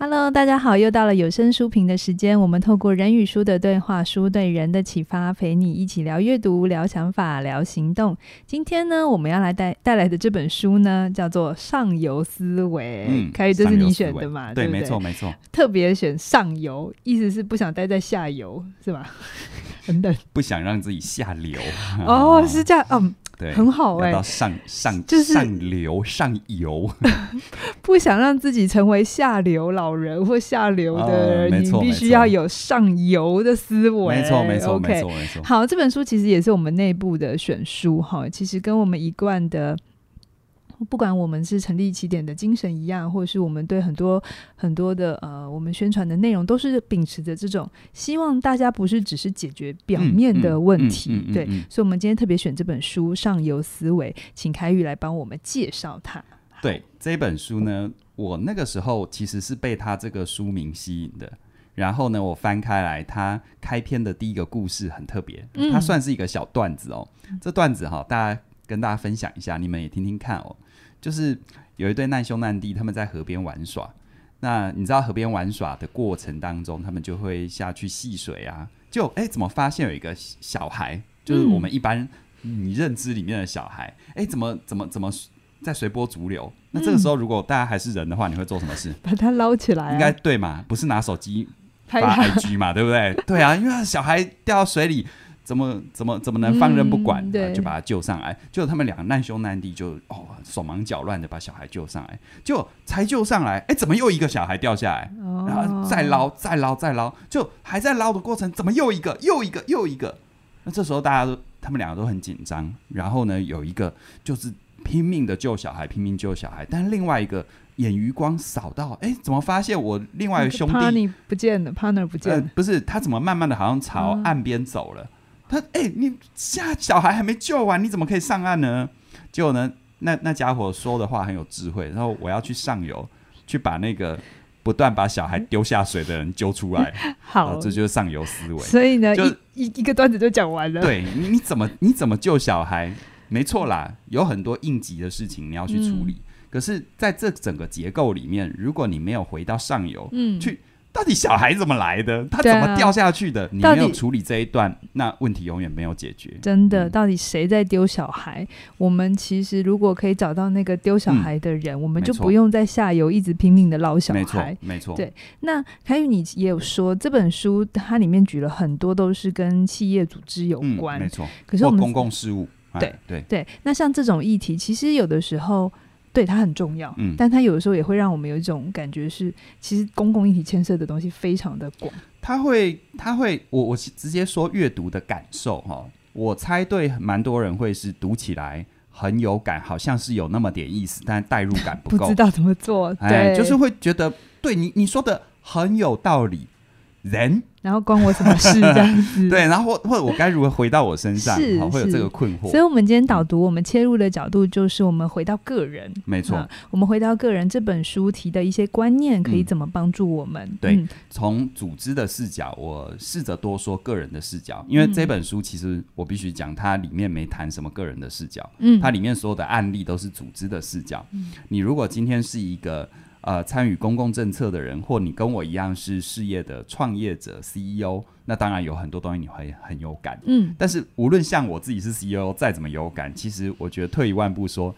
Hello，大家好，又到了有声书评的时间。我们透过人与书的对话，书对人的启发，陪你一起聊阅读、聊想法、聊行动。今天呢，我们要来带带来的这本书呢，叫做《上游思维》。嗯，凯宇，这是你选的嘛？对，对，没错，没错。特别选上游，意思是不想待在下游，是吧？等等，不想让自己下流。哦，是这样，嗯。对，很好哎、欸，到上上就是上流上游，不想让自己成为下流老人或下流的人，哦、你必须要有上游的思维。没错，没错，OK，没错，没错。好，这本书其实也是我们内部的选书哈，其实跟我们一贯的。不管我们是成立起点的精神一样，或者是我们对很多很多的呃，我们宣传的内容，都是秉持着这种希望大家不是只是解决表面的问题，嗯嗯嗯嗯嗯、对。所以，我们今天特别选这本书《上游思维》，请凯宇来帮我们介绍它。对这本书呢，我那个时候其实是被他这个书名吸引的。然后呢，我翻开来，他开篇的第一个故事很特别，它算是一个小段子哦。嗯、这段子哈，大家跟大家分享一下，你们也听听看哦。就是有一对难兄难弟，他们在河边玩耍。那你知道河边玩耍的过程当中，他们就会下去戏水啊。就哎，怎么发现有一个小孩，就是我们一般你认知里面的小孩，哎、嗯，怎么怎么怎么在随波逐流？那这个时候，如果大家还是人的话，你会做什么事？把他捞起来、啊，应该对嘛？不是拿手机发 IG 嘛？对不对？对啊，因为小孩掉到水里。怎么怎么怎么能放任不管？嗯啊、就把他救上来。就他们两个难兄难弟就，就哦手忙脚乱的把小孩救上来。就才救上来，哎，怎么又一个小孩掉下来？哦、然后再捞，再捞，再捞，就还在捞的过程，怎么又一个，又一个，又一个？那这时候大家都，他们两个都很紧张。然后呢，有一个就是拼命的救小孩，拼命救小孩。但是另外一个眼余光扫到，哎，怎么发现我另外一个兄弟 partner 不见了？partner 不见了？呃、不是，他怎么慢慢的好像朝岸边走了？哦他哎、欸，你下小孩还没救完，你怎么可以上岸呢？结果呢，那那家伙说的话很有智慧。然后我要去上游，去把那个不断把小孩丢下水的人揪出来。好，这就是上游思维。所以呢，就一一个段子就讲完了。对，你你怎么你怎么救小孩？没错啦，有很多应急的事情你要去处理。嗯、可是在这整个结构里面，如果你没有回到上游，嗯，去。到底小孩怎么来的？他怎么掉下去的？啊、你没有处理这一段，那问题永远没有解决。真的，嗯、到底谁在丢小孩？我们其实如果可以找到那个丢小孩的人，嗯、我们就不用在下游一直拼命的捞小孩。没错，对。那凯宇，你也有说这本书它里面举了很多都是跟企业组织有关，嗯、没错。可是我们公共事务，对对对。那像这种议题，其实有的时候。对，它很重要，嗯，但它有的时候也会让我们有一种感觉是，其实公共议题牵涉的东西非常的广。它会，它会，我我直接说阅读的感受哈，我猜对，蛮多人会是读起来很有感，好像是有那么点意思，但代入感不 够，不知道怎么做，对，哎，就是会觉得，对你你说的很有道理。人，然后关我什么事？这样子 对，然后或或者我该如何回到我身上？是，会有这个困惑。所以，我们今天导读，我们切入的角度就是我们回到个人。没错，我们回到个人这本书提的一些观念，可以怎么帮助我们？对，从组织的视角，我试着多说个人的视角，因为这本书其实我必须讲，它里面没谈什么个人的视角。嗯，它里面所有的案例都是组织的视角。你如果今天是一个。呃，参与公共政策的人，或你跟我一样是事业的创业者 CEO，那当然有很多东西你会很有感。嗯，但是无论像我自己是 CEO，再怎么有感，其实我觉得退一万步说，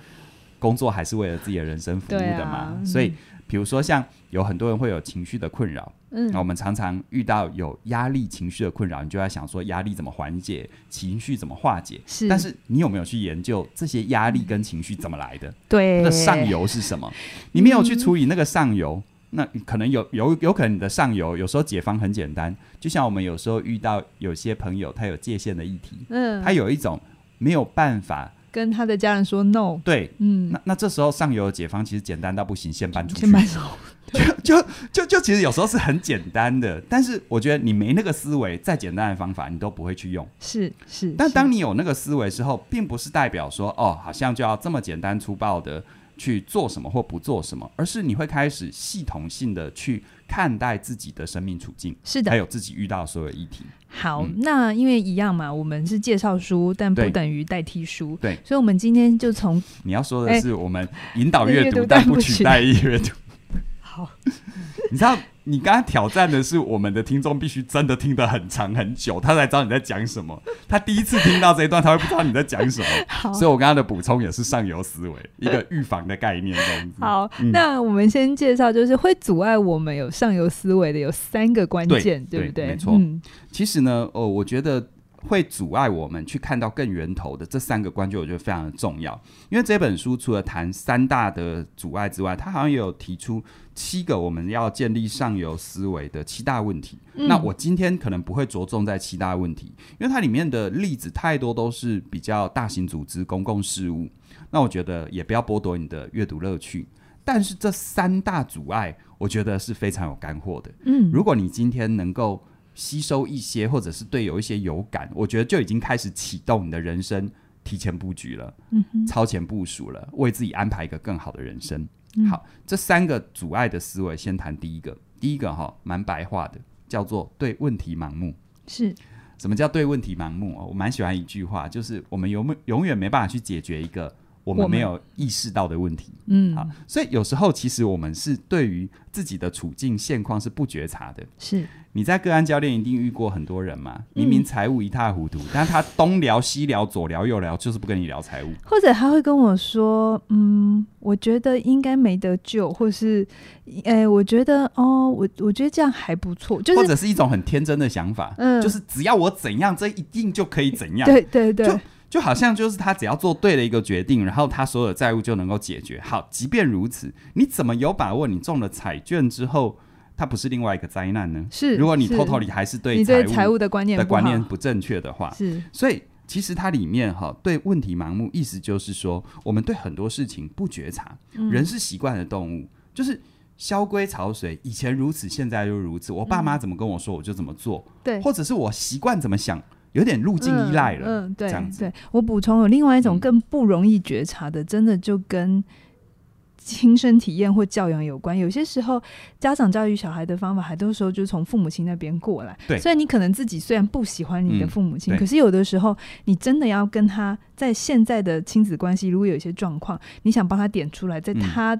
工作还是为了自己的人生服务的嘛。所以，比如说像有很多人会有情绪的困扰。嗯，那我们常常遇到有压力情绪的困扰，你就在想说压力怎么缓解，情绪怎么化解？是，但是你有没有去研究这些压力跟情绪怎么来的？对，那上游是什么？你没有去处理那个上游，嗯、那可能有有有可能你的上游有时候解方很简单，就像我们有时候遇到有些朋友他有界限的议题，嗯，他有一种没有办法跟他的家人说 no，对，嗯，那那这时候上游的解方其实简单到不行，先搬出去。先搬走。就就就就其实有时候是很简单的，但是我觉得你没那个思维，再简单的方法你都不会去用。是是，但当你有那个思维之后，并不是代表说哦，好像就要这么简单粗暴的去做什么或不做什么，而是你会开始系统性的去看待自己的生命处境，是的，还有自己遇到所有议题。好，嗯、那因为一样嘛，我们是介绍书，但不等于代替书。对，所以我们今天就从你要说的是，我们引导阅读，欸、但不取代阅读。好，你知道，你刚刚挑战的是我们的听众必须真的听得很长很久，他才知道你在讲什么。他第一次听到这一段，他会不知道你在讲什么。所以我刚刚的补充也是上游思维一个预防的概念这样子。好，嗯、那我们先介绍，就是会阻碍我们有上游思维的有三个关键，对，对不对？对没错。嗯、其实呢，哦，我觉得。会阻碍我们去看到更源头的这三个关键，我觉得非常的重要。因为这本书除了谈三大的阻碍之外，它好像也有提出七个我们要建立上游思维的七大问题。嗯、那我今天可能不会着重在七大问题，因为它里面的例子太多都是比较大型组织、公共事务。那我觉得也不要剥夺你的阅读乐趣。但是这三大阻碍，我觉得是非常有干货的。嗯，如果你今天能够。吸收一些，或者是对有一些有感，我觉得就已经开始启动你的人生提前布局了，嗯哼，超前部署了，为自己安排一个更好的人生。嗯、好，这三个阻碍的思维，先谈第一个。第一个哈，蛮白话的，叫做对问题盲目。是，什么叫对问题盲目？哦我蛮喜欢一句话，就是我们永永远没办法去解决一个我们没有意识到的问题。嗯，好，所以有时候其实我们是对于自己的处境现况是不觉察的。是。你在个案教练一定遇过很多人嘛？明明财务一塌糊涂，嗯、但他东聊西聊，左聊右聊，就是不跟你聊财务。或者他会跟我说：“嗯，我觉得应该没得救，或是，哎、欸，我觉得哦，我我觉得这样还不错。”就是或者是一种很天真的想法，嗯，就是只要我怎样，这一定就可以怎样。对对对，就就好像就是他只要做对了一个决定，然后他所有的债务就能够解决。好，即便如此，你怎么有把握你中了彩券之后？它不是另外一个灾难呢？是，如果你 totally 还是对你对财务的观念的观念不正确的话，是。所以其实它里面哈对问题盲目，意思就是说，我们对很多事情不觉察。嗯、人是习惯的动物，就是萧规曹随，以前如此，现在又如此。我爸妈怎么跟我说，我就怎么做。对、嗯，或者是我习惯怎么想，有点路径依赖了。嗯，嗯，对，这样子。对，我补充有另外一种更不容易觉察的，嗯、真的就跟。亲身体验或教养有关，有些时候家长教育小孩的方法，很多时候就从父母亲那边过来。对，所以你可能自己虽然不喜欢你的父母亲，嗯、可是有的时候你真的要跟他在现在的亲子关系，如果有一些状况，你想帮他点出来，在他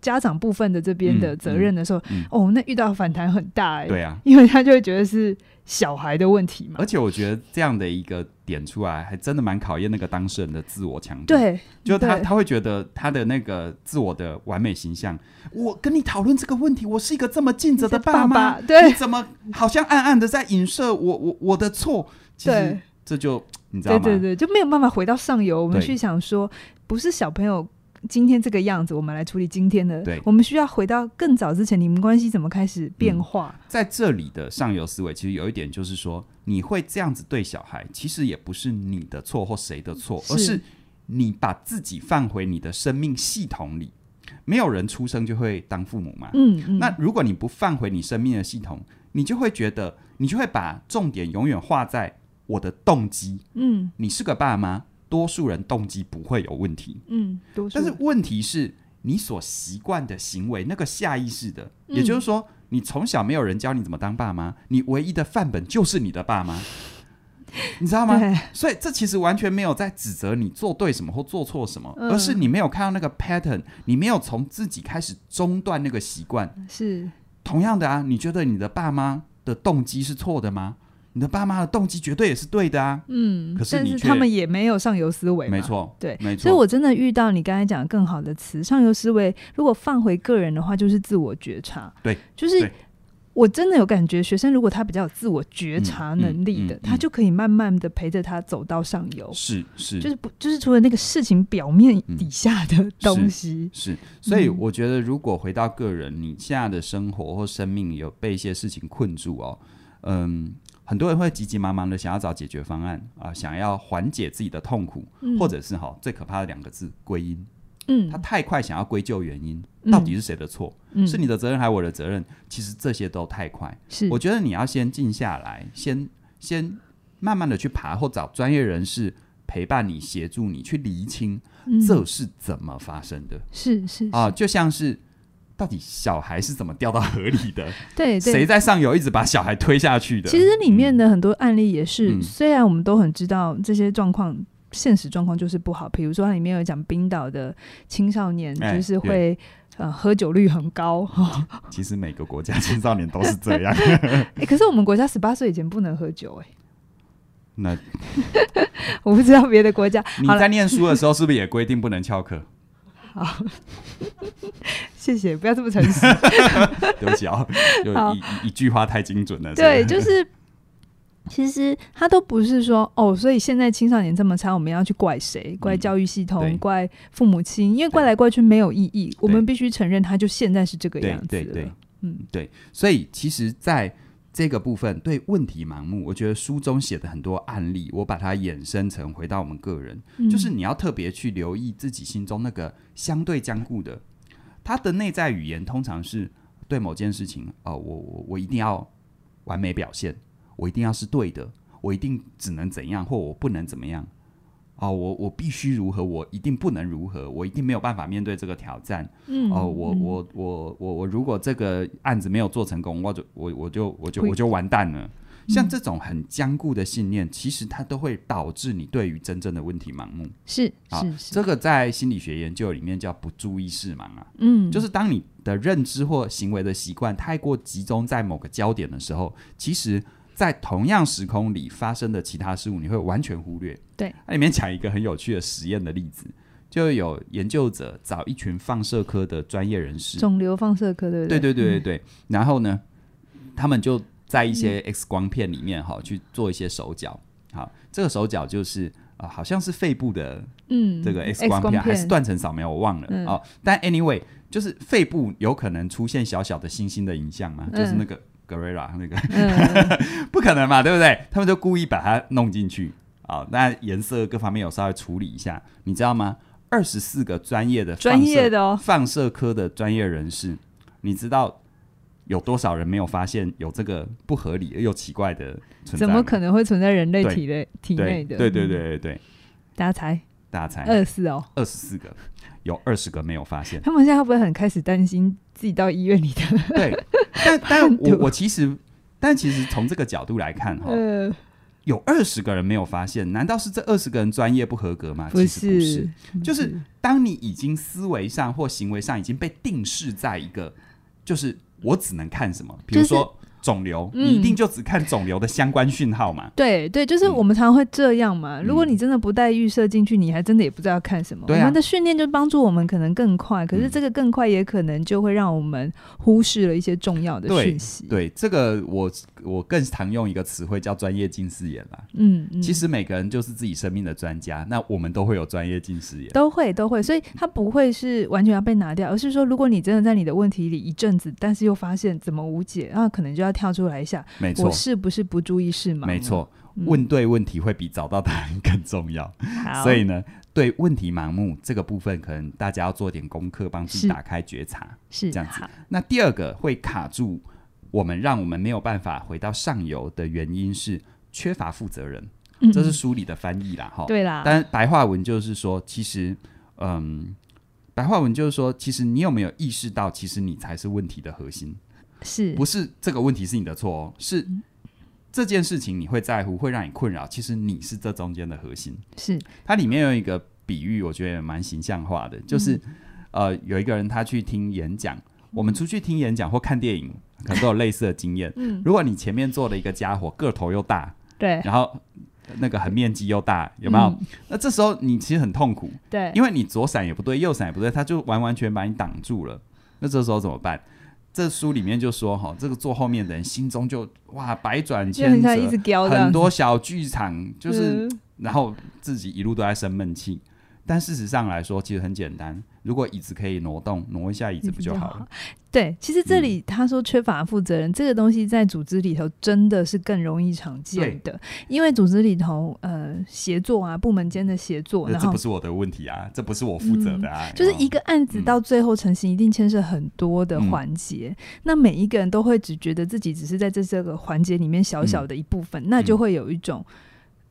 家长部分的这边的责任的时候，嗯嗯嗯、哦，那遇到反弹很大哎、欸。对啊，因为他就会觉得是小孩的问题嘛。而且我觉得这样的一个。点出来还真的蛮考验那个当事人的自我强度。对，就他他会觉得他的那个自我的完美形象。我跟你讨论这个问题，我是一个这么尽责的爸妈，爸爸对，你怎么好像暗暗的在影射我我我的错？其实这就你知道吗？对对对，就没有办法回到上游，我们去想说，不是小朋友。今天这个样子，我们来处理今天的。对，我们需要回到更早之前，你们关系怎么开始变化？嗯，在这里的上游思维，其实有一点就是说，你会这样子对小孩，其实也不是你的错或谁的错，而是你把自己放回你的生命系统里。没有人出生就会当父母嘛。嗯，嗯，那如果你不放回你生命的系统，你就会觉得，你就会把重点永远画在我的动机。嗯，你是个爸妈。多数人动机不会有问题，嗯，但是问题是你所习惯的行为，那个下意识的，嗯、也就是说，你从小没有人教你怎么当爸妈，你唯一的范本就是你的爸妈，你知道吗？所以这其实完全没有在指责你做对什么或做错什么，嗯、而是你没有看到那个 pattern，你没有从自己开始中断那个习惯。是。同样的啊，你觉得你的爸妈的动机是错的吗？你的爸妈的动机绝对也是对的啊，嗯，可是但是他们也没有上游思维，没错，对，没错。所以我真的遇到你刚才讲的更好的词，上游思维，如果放回个人的话，就是自我觉察，对，就是我真的有感觉，学生如果他比较有自我觉察能力的，嗯嗯嗯、他就可以慢慢的陪着他走到上游，是是，就是不就是除了那个事情表面底下的东西，是，是，所以我觉得如果回到个人，你现在的生活或生命有被一些事情困住哦，嗯。很多人会急急忙忙的想要找解决方案啊，想要缓解自己的痛苦，嗯、或者是哈最可怕的两个字归因。嗯，他太快想要归咎原因，嗯、到底是谁的错？嗯、是你的责任还是我的责任？其实这些都太快。是，我觉得你要先静下来，先先慢慢的去爬，或找专业人士陪伴你，协助你去厘清这是怎么发生的。嗯、是是啊，就像是。到底小孩是怎么掉到河里的？对，谁在上游一直把小孩推下去的？其实里面的很多案例也是，嗯、虽然我们都很知道这些状况现实状况就是不好。比如说，它里面有讲冰岛的青少年就是会、欸、呃喝酒率很高。其实每个国家青少年都是这样。哎、欸，可是我们国家十八岁以前不能喝酒、欸，哎。那我不知道别的国家。你在念书的时候是不是也规定不能翘课？好，谢谢，不要这么诚实。对不起啊，就一一句话太精准了。对，就是其实他都不是说哦，所以现在青少年这么差，我们要去怪谁？怪教育系统？嗯、怪父母亲？因为怪来怪去没有意义。我们必须承认，他就现在是这个样子。对对对，嗯，对。所以其实，在这个部分对问题盲目，我觉得书中写的很多案例，我把它衍生成回到我们个人，嗯、就是你要特别去留意自己心中那个相对坚固的，他的内在语言通常是对某件事情，哦，我我我一定要完美表现，我一定要是对的，我一定只能怎样，或我不能怎么样。哦，我我必须如何？我一定不能如何？我一定没有办法面对这个挑战。嗯，哦，我我我我我如果这个案子没有做成功，我就我我就我就我就完蛋了。像这种很坚固的信念，其实它都会导致你对于真正的问题盲目。是是是，这个在心理学研究里面叫不注意视盲啊。嗯，就是当你的认知或行为的习惯太过集中在某个焦点的时候，其实。在同样时空里发生的其他事物，你会完全忽略。对，那里面讲一个很有趣的实验的例子，就有研究者找一群放射科的专业人士，肿瘤放射科，对不对？对对对对对。嗯、然后呢，他们就在一些 X 光片里面哈、嗯、去做一些手脚。好，这个手脚就是啊、呃，好像是肺部的，嗯，这个 X 光片，还是断层扫描，我忘了、嗯、哦。但 anyway，就是肺部有可能出现小小的星星的影像嘛，就是那个。Gorilla 那个、嗯、不可能嘛，对不对？他们就故意把它弄进去啊，那颜色各方面有稍微处理一下，你知道吗？二十四个专业的专业的哦放射科的专业人士，你知道有多少人没有发现有这个不合理又奇怪的存在？怎么可能会存在人类体内体内的？对对对对对，大家猜，大家猜，二十四哦，二十四个。有二十个没有发现，他们现在会不会很开始担心自己到医院里的？对，但 但我我其实，但其实从这个角度来看哈，呃、有二十个人没有发现，难道是这二十个人专业不合格吗？不是，就是当你已经思维上或行为上已经被定势在一个，就是我只能看什么，比如说。就是肿瘤，你一定就只看肿瘤的相关讯号嘛？对对，就是我们常常会这样嘛。嗯、如果你真的不带预设进去，你还真的也不知道看什么。我们的训练就帮助我们可能更快，可是这个更快也可能就会让我们忽视了一些重要的讯息。对，对，这个我我更常用一个词汇叫专业近视眼啦。嗯，嗯，其实每个人就是自己生命的专家，那我们都会有专业近视眼，都会都会，所以它不会是完全要被拿掉，而是说，如果你真的在你的问题里一阵子，但是又发现怎么无解，那可能就要跳出来一下。没错，我是不是不注意是吗？没错，问对问题会比找到答案更重要。好所以呢，对问题盲目这个部分，可能大家要做点功课，帮自己打开觉察，是这样子。那第二个会卡住我们，让我们没有办法回到上游的原因是缺乏负责人。嗯、这是书里的翻译啦，哈，对啦。但白话文就是说，其实，嗯，白话文就是说，其实你有没有意识到，其实你才是问题的核心。是不是这个问题是你的错哦？是这件事情你会在乎，会让你困扰。其实你是这中间的核心。是它里面有一个比喻，我觉得也蛮形象化的，就是、嗯、呃，有一个人他去听演讲。我们出去听演讲或看电影，可能都有类似的经验。嗯，如果你前面坐了一个家伙，个头又大，对，然后那个横面积又大，有没有？嗯、那这时候你其实很痛苦，对，因为你左闪也不对，右闪也不对，他就完完全把你挡住了。那这时候怎么办？这书里面就说哈，这个坐后面的人心中就哇百转千折，很多小剧场，就是、嗯、然后自己一路都在生闷气。但事实上来说，其实很简单。如果椅子可以挪动，挪一下椅子不就好了？好对，其实这里他说缺乏负责人，嗯、这个东西在组织里头真的是更容易常见的。因为组织里头呃协作啊，部门间的协作，那这不是我的问题啊，这不是我负责的啊。嗯、就是一个案子到最后成型，一定牵涉很多的环节。嗯、那每一个人都会只觉得自己只是在这这个环节里面小小的一部分，嗯、那就会有一种。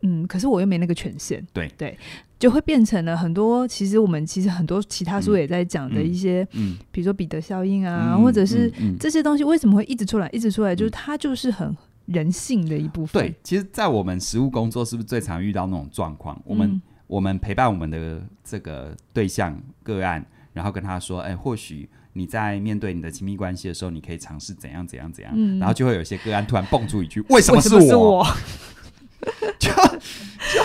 嗯，可是我又没那个权限，对对，就会变成了很多。其实我们其实很多其他书也在讲的一些，嗯，嗯比如说彼得效应啊，嗯、或者是这些东西为什么会一直出来，一直出来，就是它就是很人性的一部分。对，其实，在我们实务工作，是不是最常遇到那种状况？我们我们陪伴我们的这个对象个案，然后跟他说：“哎，或许你在面对你的亲密关系的时候，你可以尝试怎样怎样怎样。嗯”然后就会有些个案突然蹦出一句：“为什么是我？”是我 就就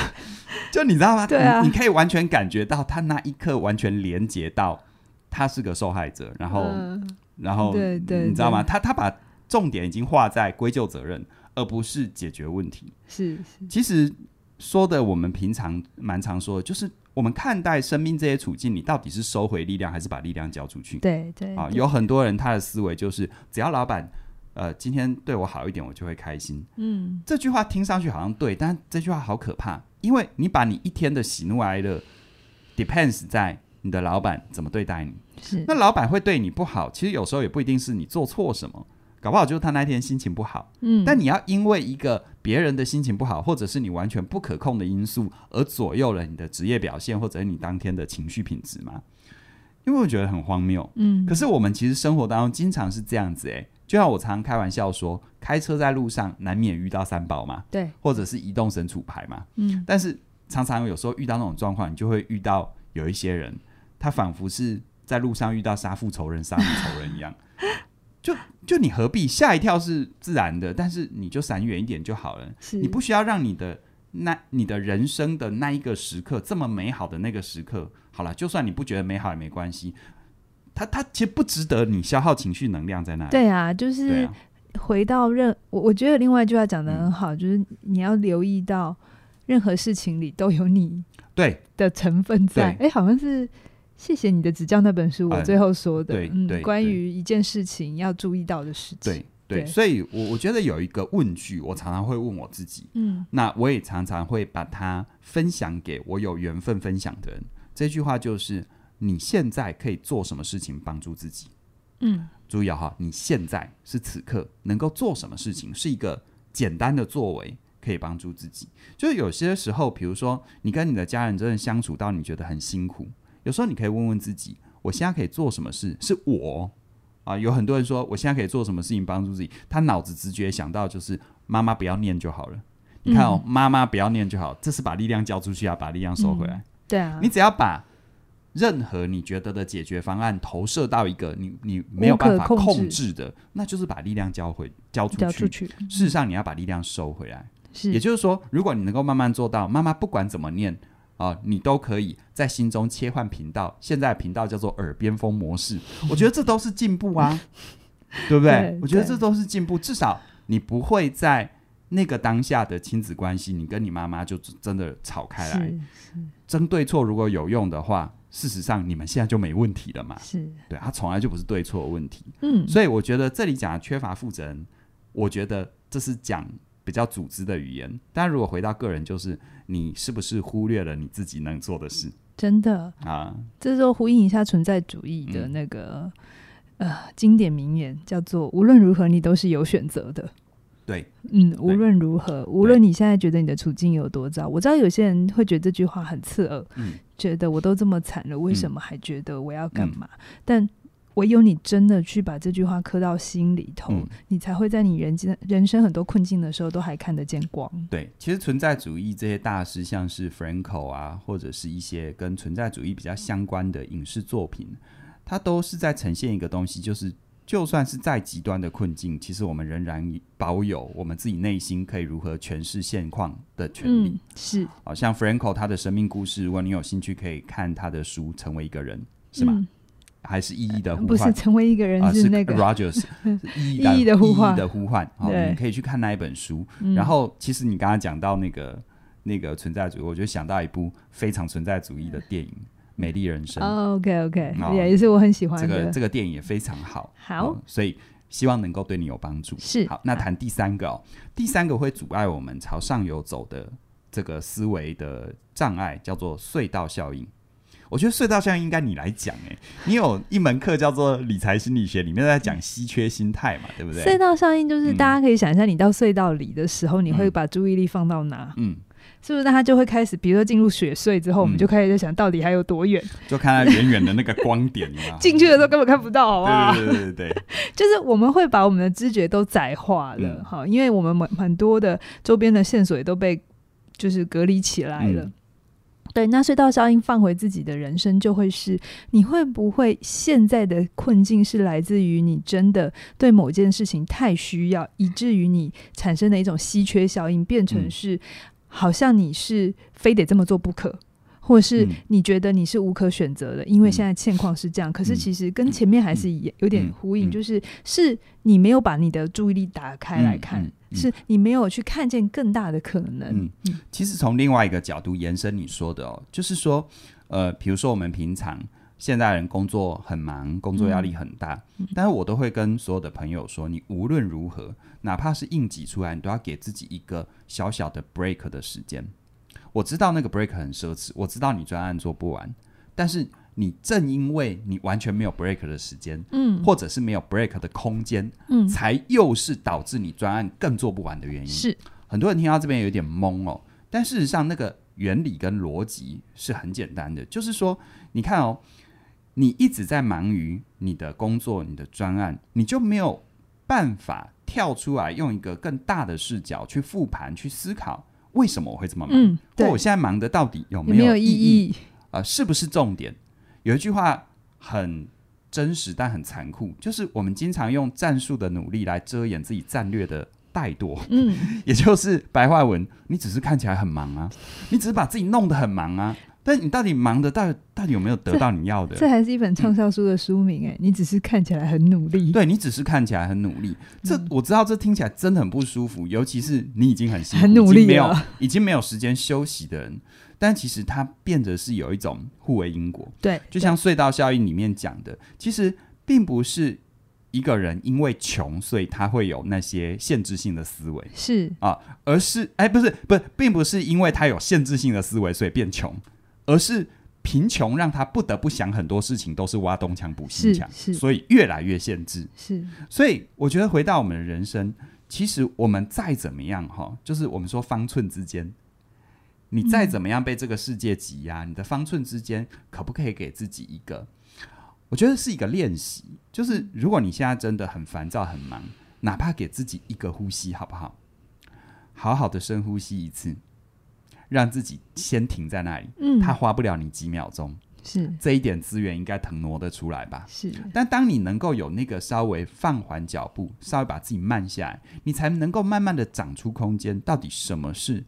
就你知道吗？对啊，你，你可以完全感觉到他那一刻完全连接到他是个受害者，然后、呃、然后对对，对，你知道吗？他他把重点已经画在归咎责任。而不是解决问题。是，是，其实说的我们平常蛮常说的，就是我们看待生命这些处境，你到底是收回力量，还是把力量交出去？对对啊，有很多人他的思维就是，只要老板呃今天对我好一点，我就会开心。嗯，这句话听上去好像对，但这句话好可怕，因为你把你一天的喜怒哀乐 depends 在你的老板怎么对待你。是，那老板会对你不好，其实有时候也不一定是你做错什么。搞不好就是他那天心情不好，嗯，但你要因为一个别人的心情不好，或者是你完全不可控的因素而左右了你的职业表现，或者是你当天的情绪品质吗？因为我觉得很荒谬，嗯。可是我们其实生活当中经常是这样子，欸，诶，就像我常常开玩笑说，开车在路上难免遇到三宝嘛，对，或者是移动神主牌嘛，嗯。但是常常有时候遇到那种状况，你就会遇到有一些人，他仿佛是在路上遇到杀父仇人、杀母仇人一样。就就你何必吓一跳是自然的，但是你就闪远一点就好了。你不需要让你的那你的人生的那一个时刻这么美好的那个时刻，好了，就算你不觉得美好也没关系。他他其实不值得你消耗情绪能量在那里。对啊，就是回到任我我觉得另外一句话讲的很好，嗯，就是你要留意到任何事情里都有你对的成分在。哎，欸，好像是。谢谢你的指教那本书，我最后说的，嗯，对，关于一件事情要注意到的事情，对对，对，所以我我觉得有一个问句，我常常会问我自己，嗯，那我也常常会把它分享给我有缘分分享的人。这句话就是：你现在可以做什么事情帮助自己？嗯，注意哈，你现在是此刻能够做什么事情，是一个简单的作为，可以帮助自己。就是有些时候，比如说你跟你的家人真的相处到你觉得很辛苦。有时候你可以问问自己，我现在可以做什么事？是我啊？有很多人说，我现在可以做什么事情帮助自己？他脑子直觉想到就是妈妈不要念就好了。你看哦，妈妈不要念就好，这是把力量交出去，啊把力量收回来。嗯，对啊，你只要把任何你觉得的解决方案投射到一个你你没有办法控制的，那就是把力量交回交出去。出去。事实上，你要把力量收回来。是，也就是说，如果你能够慢慢做到，妈妈不管怎么念。啊，你都可以在心中切换频道。现在频道叫做耳边风模式，我觉得这都是进步啊，对不对？对，我觉得这都是进步。至少你不会在那个当下的亲子关系，你跟你妈妈就真的吵开来。争对错如果有用的话，事实上你们现在就没问题了嘛。是，对，他从来就不是对错的问题。嗯，所以我觉得这里讲的缺乏负责任，我觉得这是讲比较组织的语言。但如果回到个人，就是。你是不是忽略了你自己能做的事？真的啊，这时候呼应一下存在主义的那个、嗯、呃经典名言，叫做“无论如何，你都是有选择的。”对，嗯，无论如何，无论你现在觉得你的处境有多糟，我知道有些人会觉得这句话很刺耳，嗯，觉得我都这么惨了，为什么还觉得我要干嘛？嗯、但唯有你真的去把这句话刻到心里头，嗯，你才会在你人间人生很多困境的时候都还看得见光。对，其实存在主义这些大师，像是 Franco 啊，或者是一些跟存在主义比较相关的影视作品，它都是在呈现一个东西，就是就算是再极端的困境，其实我们仍然保有我们自己内心可以如何诠释现况的权利。嗯，是，好像 Franco 他的生命故事，如果你有兴趣，可以看他的书《成为一个人》，是吗？嗯还是意义的呼唤，不是成为一个人，是那个 Rogers 意义的呼唤的呼唤。好，你可以去看那一本书。然后，其实你刚刚讲到那个那个存在主义，我就想到一部非常存在主义的电影《美丽人生》。OK OK，也是我很喜欢这个这个电影也非常好。好，所以希望能够对你有帮助。是好，那谈第三个哦，第三个会阻碍我们朝上游走的这个思维的障碍，叫做隧道效应。我觉得隧道效应应该你来讲哎，你有一门课叫做理财心理学，里面在讲稀缺心态嘛，对不对？隧道效应就是大家可以想一下，你到隧道里的时候，嗯、你会把注意力放到哪？嗯，是不是？那他就会开始，比如说进入雪隧之后，我们就开始在想到底还有多远？就看他远远的那个光点嘛。进去的时候根本看不到，好不好？对对对对对，就是我们会把我们的知觉都窄化了，哈、嗯，因为我们很很多的周边的线索也都被就是隔离起来了。嗯对，那隧道效应放回自己的人生，就会是你会不会现在的困境是来自于你真的对某件事情太需要，以至于你产生的一种稀缺效应，变成是好像你是非得这么做不可。或是你觉得你是无可选择的，嗯、因为现在现况是这样。嗯、可是其实跟前面还是有点呼应，就是是你没有把你的注意力打开来看，是你没有去看见更大的可能。嗯，其实从另外一个角度延伸你说的哦，就是说，呃，比如说我们平常现代人工作很忙，工作压力很大，嗯、但是我都会跟所有的朋友说，你无论如何，哪怕是硬挤出来，你都要给自己一个小小的 break 的时间。我知道那个 break 很奢侈，我知道你专案做不完，但是你正因为你完全没有 break 的时间，嗯，或者是没有 break 的空间，嗯，才又是导致你专案更做不完的原因。是很多人听到这边有点懵哦，但事实上那个原理跟逻辑是很简单的，就是说，你看哦，你一直在忙于你的工作、你的专案，你就没有办法跳出来用一个更大的视角去复盘、去思考。为什么我会这么忙？嗯，对，我现在忙的到底有没有意义？啊、呃，是不是重点？有一句话很真实，但很残酷，就是我们经常用战术的努力来遮掩自己战略的怠惰。嗯，也就是白话文，你只是看起来很忙啊，你只是把自己弄得很忙啊。但你到底忙的到底到底有没有得到你要的？这，这还是一本畅销书的书名哎、欸，嗯、你只是看起来很努力。对，你只是看起来很努力，这、嗯、我知道，这听起来真的很不舒服，尤其是你已经很辛苦，很努力，没有 已经没有时间休息的人。但其实它变得是有一种互为因果。对，就像隧道效应里面讲的，其实并不是一个人因为穷，所以他会有那些限制性的思维，是啊，而是哎，不是不是，并不是因为他有限制性的思维，所以变穷。而是贫穷让他不得不想很多事情都是挖东墙补西墙，所以越来越限制。是，所以我觉得回到我们的人生，其实我们再怎么样哈，就是我们说方寸之间，你再怎么样被这个世界挤压，嗯、你的方寸之间可不可以给自己一个？我觉得是一个练习，就是如果你现在真的很烦躁、很忙，哪怕给自己一个呼吸，好不好？好好的深呼吸一次。让自己先停在那里，嗯，他花不了你几秒钟，是这一点资源应该腾挪得出来吧？是。但当你能够有那个稍微放缓脚步，稍微把自己慢下来，你才能够慢慢的长出空间。到底什么是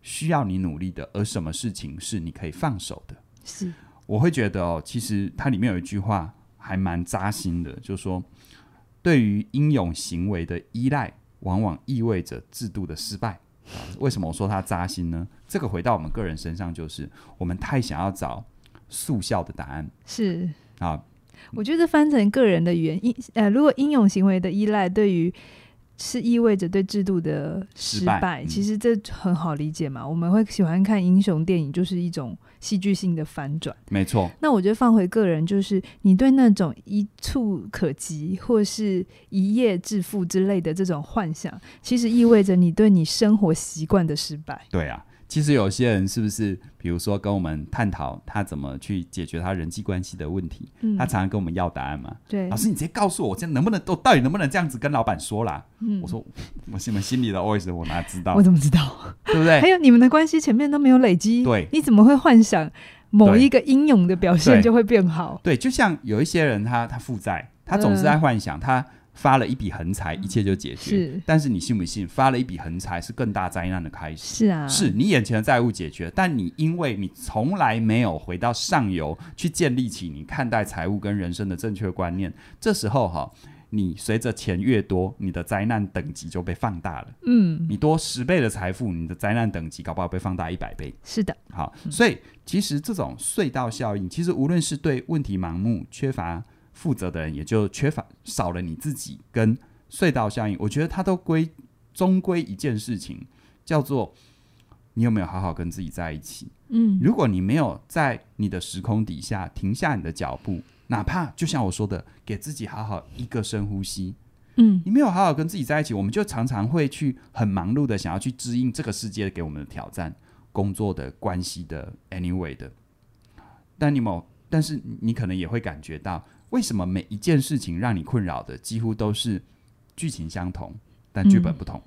需要你努力的，而什么事情是你可以放手的？是。我会觉得哦，其实它里面有一句话还蛮扎心的，就是说，对于英勇行为的依赖，往往意味着制度的失败。为什么我说他扎心呢？这个回到我们个人身上，就是我们太想要找速效的答案。是啊，我觉得翻成个人的原因，呃，如果英勇行为的依赖对于是意味着对制度的失败，失败其实这很好理解嘛。我们会喜欢看英雄电影，就是一种。戏剧性的反转，没错。那我觉得放回个人，就是你对那种一触可及或是一夜致富之类的这种幻想，其实意味着你对你生活习惯的失败。对啊。其实有些人是不是，比如说跟我们探讨他怎么去解决他人际关系的问题，嗯、他常常跟我们要答案嘛？对，老师你直接告诉我，我现在能不能，我到底能不能这样子跟老板说啦？嗯、我说我你们心里的 OS 我哪知道？我怎么知道？对不对？还有你们的关系前面都没有累积，对，你怎么会幻想某一个英勇的表现就会变好？对，对，就像有一些人他他负债，他总是在幻想他。发了一笔横财，一切就解决。是，但是你信不信？发了一笔横财是更大灾难的开始。是啊，是你眼前的债务解决，但你因为你从来没有回到上游去建立起你看待财务跟人生的正确观念，这时候哈，你随着钱越多，你的灾难等级就被放大了。嗯，你多十倍的财富，你的灾难等级搞不好被放大一百倍。是的，好，所以其实这种隧道效应，其实无论是对问题盲目、缺乏。负责的人也就缺乏少了你自己跟隧道效应，我觉得它都归终归一件事情，叫做你有没有好好跟自己在一起。嗯，如果你没有在你的时空底下停下你的脚步，哪怕就像我说的，给自己好好一个深呼吸。嗯，你没有好好跟自己在一起，我们就常常会去很忙碌的想要去支应这个世界给我们的挑战，工作的关系的 anyway 的。但你某，但是你可能也会感觉到。为什么每一件事情让你困扰的几乎都是剧情相同，但剧本不同？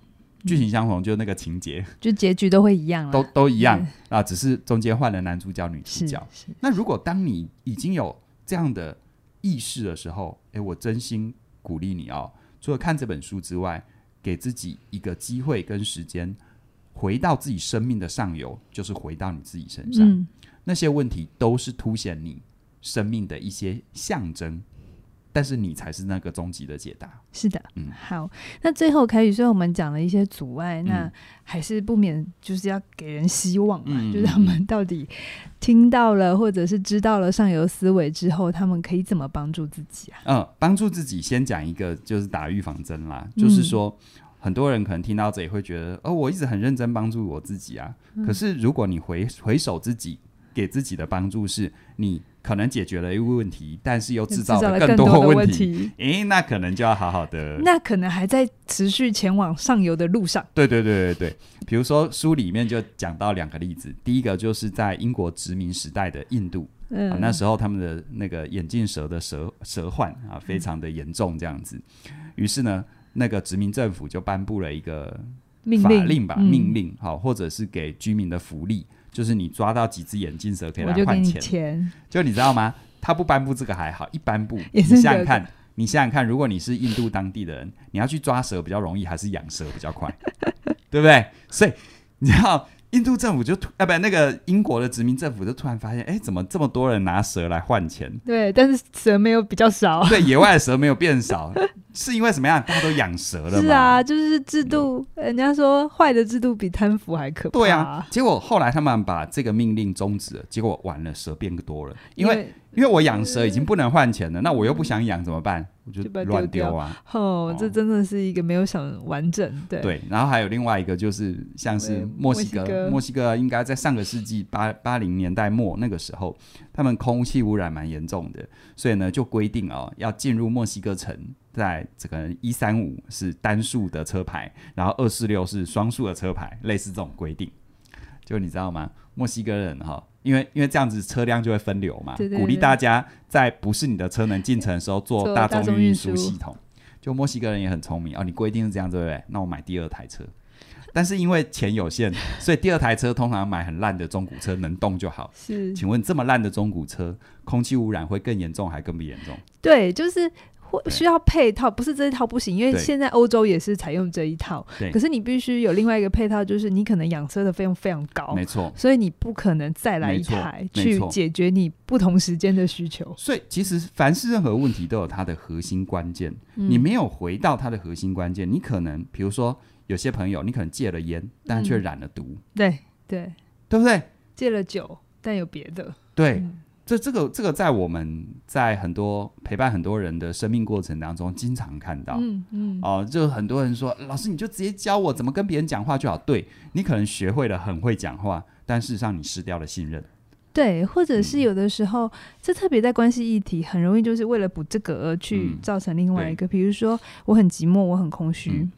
剧情相同，就那个情节，就结局都会一样，都都一样。啊，只是中间换了男主角、女主角。那如果当你已经有这样的意识的时候，诶，我真心鼓励你哦，除了看这本书之外，给自己一个机会跟时间，回到自己生命的上游，就是回到你自己身上。嗯、那些问题都是凸显你生命的一些象征。但是你才是那个终极的解答。是的，嗯，好。那最后凯宇，虽然我们讲了一些阻碍，嗯、那还是不免就是要给人希望嘛，嗯、就是他们到底听到了或者是知道了上游思维之后，他们可以怎么帮助自己啊？嗯，帮助自己先讲一个就是打预防针啦，就是说、嗯、很多人可能听到这里会觉得，哦，我一直很认真帮助我自己啊。嗯、可是如果你回回首自己给自己的帮助是你。可能解决了一个问题，但是又制造了更多的问题。诶，那可能就要好好的。那可能还在持续前往上游的路上。对对对对对，比如说书里面就讲到两个例子，第一个就是在英国殖民时代的印度，嗯，啊，那时候他们的那个眼镜蛇的蛇蛇患啊，非常的严重，这样子。于是呢，那个殖民政府就颁布了一个法令吧，命令，好，或者是给居民的福利。就是你抓到几只眼镜蛇可以来换钱，钱就你知道吗？他不颁布这个还好，一颁布，你想想看，你想想看，如果你是印度当地的人，你要去抓蛇比较容易，还是养蛇比较快？对不对？所以你知道。印度政府就突啊，不，那个英国的殖民政府就突然发现，哎，怎么这么多人拿蛇来换钱？对，但是蛇没有比较少。对，野外的蛇没有变少，是因为什么样？大家都养蛇了嘛。是啊，就是制度，嗯、人家说坏的制度比贪腐还可怕。对啊，结果后来他们把这个命令终止了，结果完了，蛇变多了，因为。因为我养蛇已经不能换钱了，嗯、那我又不想养怎么办？我就乱丢啊！哦，哦这真的是一个没有想完整。对对，然后还有另外一个就是像是墨西哥，墨西哥应该在上个世纪八八零年代末那个时候，他们空气污染蛮严重的，所以呢就规定哦，要进入墨西哥城，在这个一三五是单数的车牌，然后二四六是双数的车牌，类似这种规定。就你知道吗？墨西哥人哈、哦。因为因为这样子车辆就会分流嘛，对对对，鼓励大家在不是你的车能进城的时候坐大众运输系统。就墨西哥人也很聪明哦，你规定是这样对不对？那我买第二台车。但是因为钱有限，所以第二台车通常买很烂的中古车，能动就好。是，请问这么烂的中古车，空气污染会更严重还更不严重？对，就是。需要配套，不是这一套不行，因为现在欧洲也是采用这一套。可是你必须有另外一个配套，就是你可能养车的费用非常高，没错。所以你不可能再来一台去解决你不同时间的需求。所以其实凡是任何问题都有它的核心关键，嗯、你没有回到它的核心关键，你可能比如说有些朋友，你可能戒了烟，但却染了毒。嗯、对对，对不对？戒了酒，但有别的。对。嗯这这个这个在我们在很多陪伴很多人的生命过程当中，经常看到，嗯嗯，哦、呃，就很多人说，老师你就直接教我怎么跟别人讲话就好。对，你可能学会了很会讲话，但事实上你失掉了信任。对，或者是有的时候，嗯、这特别在关系议题，很容易就是为了补这个而去造成另外一个，嗯、比如说我很寂寞，我很空虚。嗯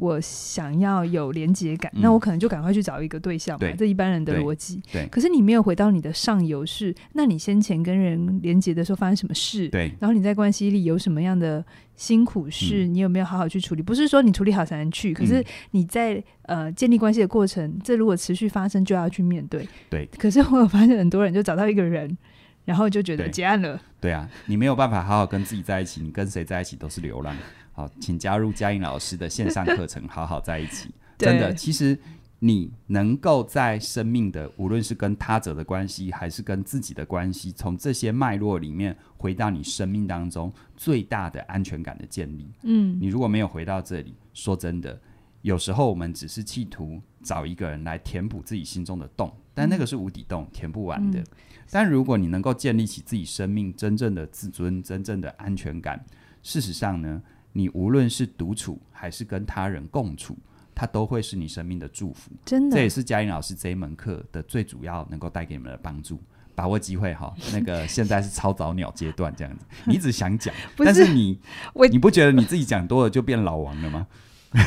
我想要有连接感，嗯、那我可能就赶快去找一个对象嘛，这一般人的逻辑。对，可是你没有回到你的上游是，那你先前跟人连接的时候发生什么事？对，然后你在关系里有什么样的辛苦事？嗯、你有没有好好去处理？不是说你处理好才能去，可是你在、嗯、呃建立关系的过程，这如果持续发生，就要去面对。对，可是我有发现很多人就找到一个人，然后就觉得结案了。对啊，你没有办法好好跟自己在一起，你跟谁在一起都是流浪。好，请加入嘉音老师的线上课程，好好在一起。真的，其实你能够在生命的，无论是跟他者的关系，还是跟自己的关系，从这些脉络里面回到你生命当中最大的安全感的建立。嗯，你如果没有回到这里，说真的，有时候我们只是企图找一个人来填补自己心中的洞，但那个是无底洞，填不完的。嗯，但如果你能够建立起自己生命真正的自尊、真正的安全感，事实上呢，你无论是独处还是跟他人共处，它都会是你生命的祝福。真的，这也是佳音老师这一门课的最主要能够带给你们的帮助。把握机会哈，那个 现在是超早鸟阶段这样子，你一直想讲，是但是你我你不觉得你自己讲多了就变老王了吗？好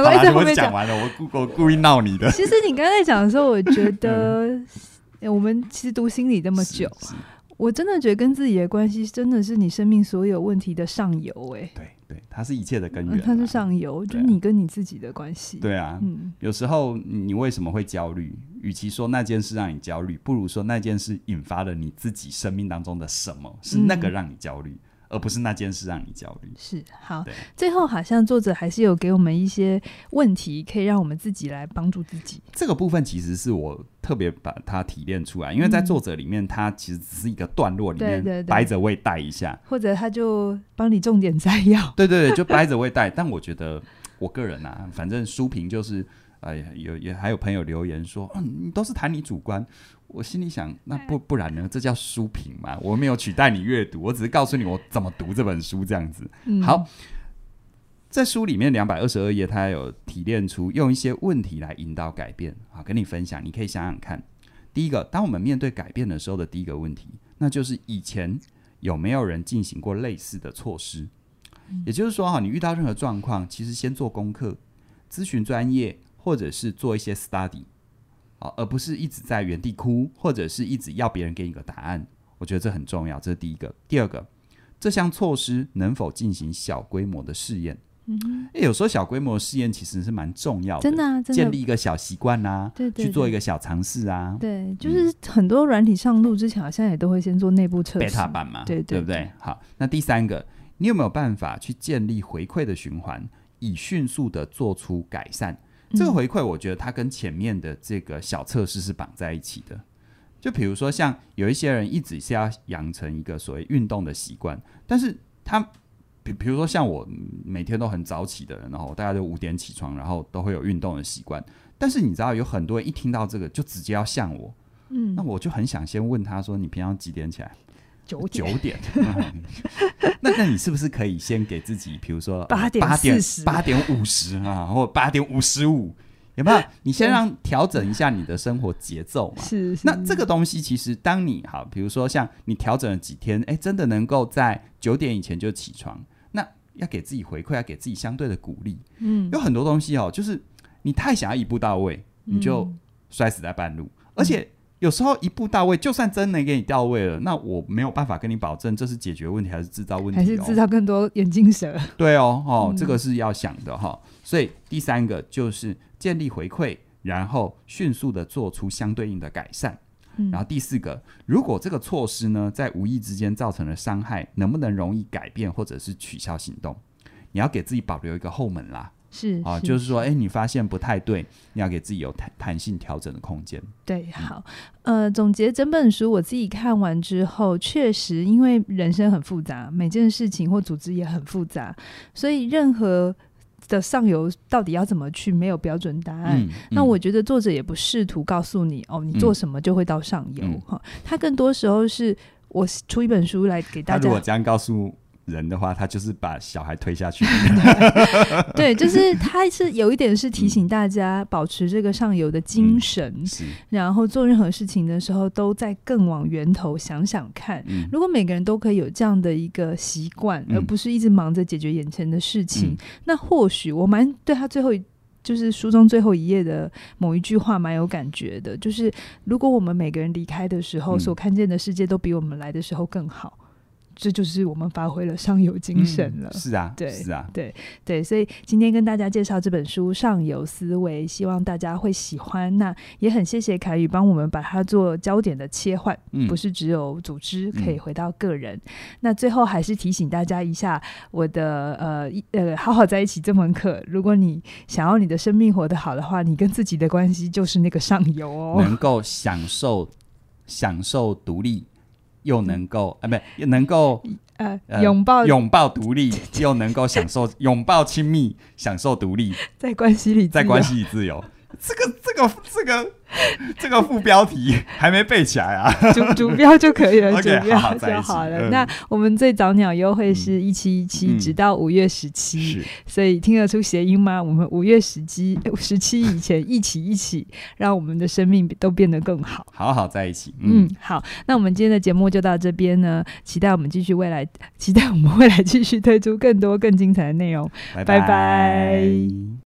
啦，我讲完了，我故我故意闹你的。其实你刚才讲的时候，我觉得、嗯、我们其实读心理这么久。我真的觉得跟自己的关系真的是你生命所有问题的上游，哎，对对，它是一切的根源，它是上游，就你跟你自己的关系。对啊，嗯，有时候你为什么会焦虑？与其说那件事让你焦虑，不如说那件事引发了你自己生命当中的什么，是那个让你焦虑。而不是那件事让你焦虑。是好，最后好像作者还是有给我们一些问题，可以让我们自己来帮助自己。这个部分其实是我特别把它提炼出来，因为在作者里面，他其实只是一个段落里面掰着位带一下，或者他就帮你重点摘要。对对对，就掰着位带。但我觉得我个人啊，反正书评就是，哎呀，有也还有朋友留言说，嗯，你都是谈你主观。我心里想，那不不然呢？这叫书评嘛？我没有取代你阅读，我只是告诉你我怎么读这本书这样子。嗯、好，在书里面两百二十二页，他有提炼出用一些问题来引导改变。好，跟你分享，你可以想想看。第一个，当我们面对改变的时候的第一个问题，那就是以前有没有人进行过类似的措施？嗯、也就是说，哈，你遇到任何状况，其实先做功课，咨询专业，或者是做一些 study。而不是一直在原地哭，或者是一直要别人给你个答案。我觉得这很重要，这是第一个。第二个，这项措施能否进行小规模的试验？嗯有时候小规模的试验其实是蛮重要的，真的啊，真的。建立一个小习惯啊，对，对，对，去做一个小尝试啊。对，就是很多软体上路之前，好像也都会先做内部测试，beta 版嘛，对，对，对，对不对？好，那第三个，你有没有办法去建立回馈的循环，以迅速的做出改善？这个回馈，我觉得它跟前面的这个小测试是绑在一起的。就比如说，像有一些人一直是要养成一个所谓运动的习惯，但是他比比如说像我每天都很早起的人，然后大家就五点起床，然后都会有运动的习惯。但是你知道，有很多人一听到这个就直接要像我，嗯，那我就很想先问他说：“你平常几点起来？”九点九点，那 那你是不是可以先给自己，比如说八点八点八点五十啊，或八点五十五，有没有？你先让调整一下你的生活节奏嘛。是，那这个东西其实，当你哈，比如说像你调整了几天，哎，真的能够在九点以前就起床，那要给自己回馈，要给自己相对的鼓励。嗯，有很多东西哦，就是你太想要一步到位，你就摔死在半路，而且。有时候一步到位，就算真能给你到位了，那我没有办法跟你保证这是解决问题还是制造问题，哦，还是制造更多眼镜蛇？对哦，哦，嗯、这个是要想的哈、哦。所以第三个就是建立回馈，然后迅速的做出相对应的改善。嗯、然后第四个，如果这个措施呢在无意之间造成了伤害，能不能容易改变或者是取消行动？你要给自己保留一个后门啦。是啊，就是说，哎，你发现不太对，你要给自己有弹弹性调整的空间。对，好，呃，总结整本书，我自己看完之后，确实，因为人生很复杂，每件事情或组织也很复杂，所以任何的上游到底要怎么去，没有标准答案。嗯嗯、那我觉得作者也不试图告诉你，哦，你做什么就会到上游。哈、嗯，他更多时候是我出一本书来给大家。如果这样告诉。人的话，他就是把小孩推下去。对，就是他是有一点是提醒大家保持这个上游的精神，然后做任何事情的时候都在更往源头想想看。嗯、如果每个人都可以有这样的一个习惯，嗯、而不是一直忙着解决眼前的事情，嗯、那或许我蛮对他最后就是书中最后一页的某一句话蛮有感觉的，就是如果我们每个人离开的时候，嗯、所看见的世界都比我们来的时候更好。这就是我们发挥了上游精神了。嗯、是啊，对，是啊，对对，所以今天跟大家介绍这本书《上游思维》，希望大家会喜欢。那也很谢谢凯宇帮我们把它做焦点的切换，嗯、不是只有组织可以回到个人。嗯、那最后还是提醒大家一下，我的呃呃，好好在一起这门课，如果你想要你的生命活得好的话，你跟自己的关系就是那个上游哦，能够享受享受独立。又能够啊，不，又能够呃拥抱拥抱独立，又能够享受拥抱亲密，享受独立，在关系里，在关系里自由。这个这个这个这个副标题还没背起来啊，主主标就可以了 主标就好了。嗯、那我们最早鸟优惠是一七一七，直到五月十七，所以听得出谐音吗？我们五月十七十七以前一起一起，让我们的生命都变得更好，好好在一起。嗯，嗯，好，那我们今天的节目就到这边呢，期待我们继续未来，期待我们未来继续推出更多更精彩的内容。拜拜。拜拜。